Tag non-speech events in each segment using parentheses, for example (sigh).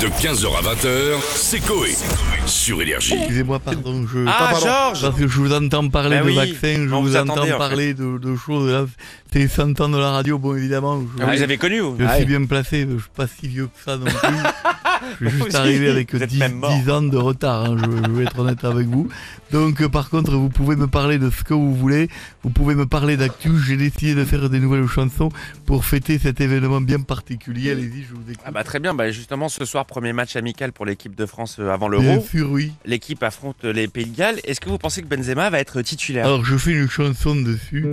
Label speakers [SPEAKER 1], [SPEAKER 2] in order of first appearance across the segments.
[SPEAKER 1] De 15h à 20h, c'est Coé. Sur Énergie.
[SPEAKER 2] Excusez-moi, pardon, je...
[SPEAKER 3] Ah, Georges
[SPEAKER 2] Parce que je vous entends parler
[SPEAKER 3] Bah
[SPEAKER 2] de
[SPEAKER 3] oui,
[SPEAKER 2] vaccins, je
[SPEAKER 3] on
[SPEAKER 2] vous
[SPEAKER 3] vous
[SPEAKER 2] entends
[SPEAKER 3] en
[SPEAKER 2] parler de, de choses. Là, c'est 100 ans de la radio, bon, évidemment. Je,
[SPEAKER 3] Ah, Vous avez connu vous
[SPEAKER 2] je
[SPEAKER 3] Ah,
[SPEAKER 2] suis bien placé, je suis pas si vieux que ça non plus. (laughs) je suis juste arrivé avec
[SPEAKER 3] vous êtes
[SPEAKER 2] 10,
[SPEAKER 3] même mort.
[SPEAKER 2] 10 ans de retard, hein, je, je vais être honnête avec vous. Donc, euh, par contre, vous pouvez me parler de ce que vous voulez, vous pouvez me parler d'actu. J'ai décidé de faire des nouvelles chansons pour fêter cet événement bien particulier. Allez-y, je vous écoute.
[SPEAKER 3] Ah bah très bien, bah justement ce soir premier match amical pour l'équipe de France euh, avant
[SPEAKER 2] bien
[SPEAKER 3] l'Euro.
[SPEAKER 2] sûr, oui.
[SPEAKER 3] L'équipe affronte les Pays de Galles. Est-ce que vous pensez que Benzema va être titulaire?
[SPEAKER 2] Alors, je fais une chanson dessus,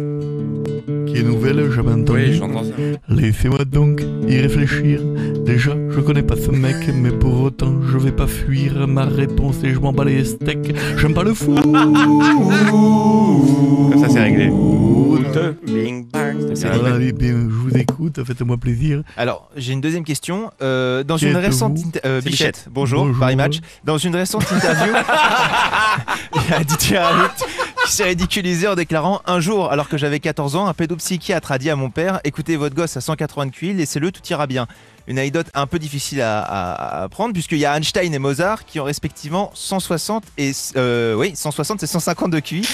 [SPEAKER 2] qui est nouvelle, j'avais entendu.
[SPEAKER 3] Oui, j'entends ça.
[SPEAKER 2] Laissez-moi donc y réfléchir. Déjà, je connais pas ce mec, mais pour autant, je vais pas fuir. Ma réponse est je m'en bats les steaks. J'aime pas le foot.
[SPEAKER 3] Comme ça c'est réglé. Bing bang.
[SPEAKER 2] Voilà, bien, je vous écoute, faites-moi plaisir.
[SPEAKER 4] Alors, j'ai une deuxième question. Euh, dans
[SPEAKER 2] Qui
[SPEAKER 4] une récente euh, Bichette,
[SPEAKER 3] Bichette.
[SPEAKER 4] bonjour,
[SPEAKER 2] Bonjour.
[SPEAKER 4] Paris Match. Dans une récente (laughs) interview, (laughs) il y a Didier Raoult qui s'est ridiculisé en déclarant un jour, alors que j'avais 14 ans, un pédopsychiatre a dit à mon père "Écoutez votre gosse à 180 de QI, laissez-le, tout ira bien." Une anecdote un peu difficile à, à- à prendre puisqu'il y a Einstein et Mozart qui ont respectivement 160 et euh, oui 160 et 150 de QI.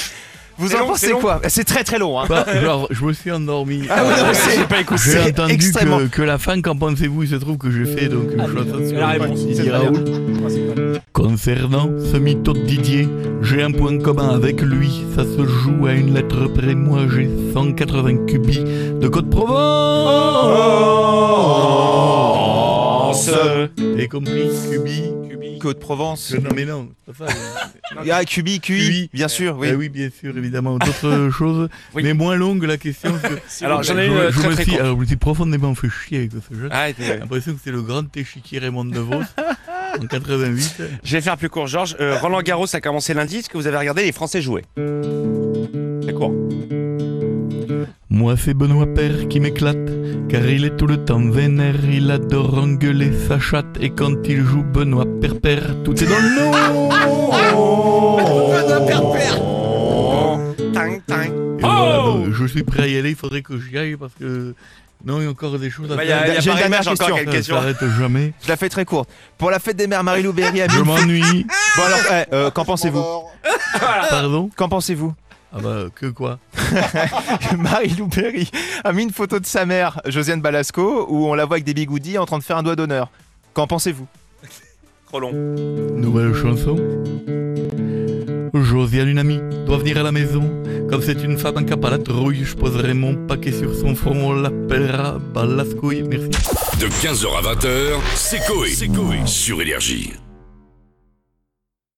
[SPEAKER 4] Vous
[SPEAKER 3] C'est
[SPEAKER 4] en
[SPEAKER 3] long,
[SPEAKER 4] pensez quoi? C'est très très long. Hein.
[SPEAKER 2] Bah, genre, je me suis endormi.
[SPEAKER 4] Ah oui, non,
[SPEAKER 3] j'ai pas écouté.
[SPEAKER 2] J'ai entendu
[SPEAKER 4] extrêmement-
[SPEAKER 2] que, que la fin, qu'en pensez-vous? Il se trouve que j'ai fait donc une chanson sur
[SPEAKER 5] la réponse, c'est.
[SPEAKER 2] Concernant ce mytho de Didier, j'ai un point commun avec lui. Ça se joue à une lettre près. Moi, j'ai 180 cubis de Côte Provence. T'as compris Cubi
[SPEAKER 4] Côte Provence.
[SPEAKER 2] Non, mais non.
[SPEAKER 4] Ah, QI, QI, bien sûr, oui.
[SPEAKER 2] Eh oui, bien sûr, évidemment. D'autres (laughs) choses,
[SPEAKER 3] Oui.
[SPEAKER 2] mais moins longue la question. que- (laughs)
[SPEAKER 3] Alors j'en ai une euh,
[SPEAKER 2] je
[SPEAKER 3] très
[SPEAKER 2] me
[SPEAKER 3] très
[SPEAKER 2] suis,
[SPEAKER 3] courte.
[SPEAKER 2] alors, je me suis profondément fait chier avec ce jeu.
[SPEAKER 3] Ah,
[SPEAKER 2] J'ai
[SPEAKER 3] t'es-
[SPEAKER 2] l'impression que c'est le grand échiquier Raymond DeVos (laughs) en 88.
[SPEAKER 3] Je vais faire plus court, Georges. Euh, Roland Garros a commencé lundi. Est-ce que vous avez regardé les Français jouer? C'est court.
[SPEAKER 2] Moi, c'est Benoît Père qui m'éclate, car il est tout le temps vénère. Il adore engueuler sa chatte, et quand il joue Benoît Père Père, tout est dans le nom. Je suis prêt à y aller, il faudrait que j'y aille parce que. Non, il y a encore des choses à
[SPEAKER 3] Bah,
[SPEAKER 2] faire.
[SPEAKER 3] il y a
[SPEAKER 4] J'ai une dernière
[SPEAKER 3] Match, encore
[SPEAKER 4] question.
[SPEAKER 3] quelques
[SPEAKER 2] Ça
[SPEAKER 3] questions.
[SPEAKER 2] s'arrête jamais.
[SPEAKER 4] Je la fais très courte. Pour la fête des mères, Marie-Lou Berry a mis
[SPEAKER 2] Je m'ennuie.
[SPEAKER 4] Bon alors, eh, euh, qu'en pensez-vous
[SPEAKER 2] Pardon?
[SPEAKER 4] Qu'en pensez-vous?
[SPEAKER 2] Ah bah, que quoi? (laughs)
[SPEAKER 4] Marie-Lou Berry a mis une photo de sa mère, Josiane Balasco, où on la voit avec des bigoudis en train de faire un doigt d'honneur. Qu'en pensez-vous?
[SPEAKER 3] Trop long.
[SPEAKER 2] Nouvelle chanson? Josiane, une amie, doit venir à la maison. Comme c'est une femme en cap à la trouille, je poserai mon paquet sur son front. On l'appellera Balascouille. Merci.
[SPEAKER 1] De 15h à 20h, c'est Coé. Sur Énergie.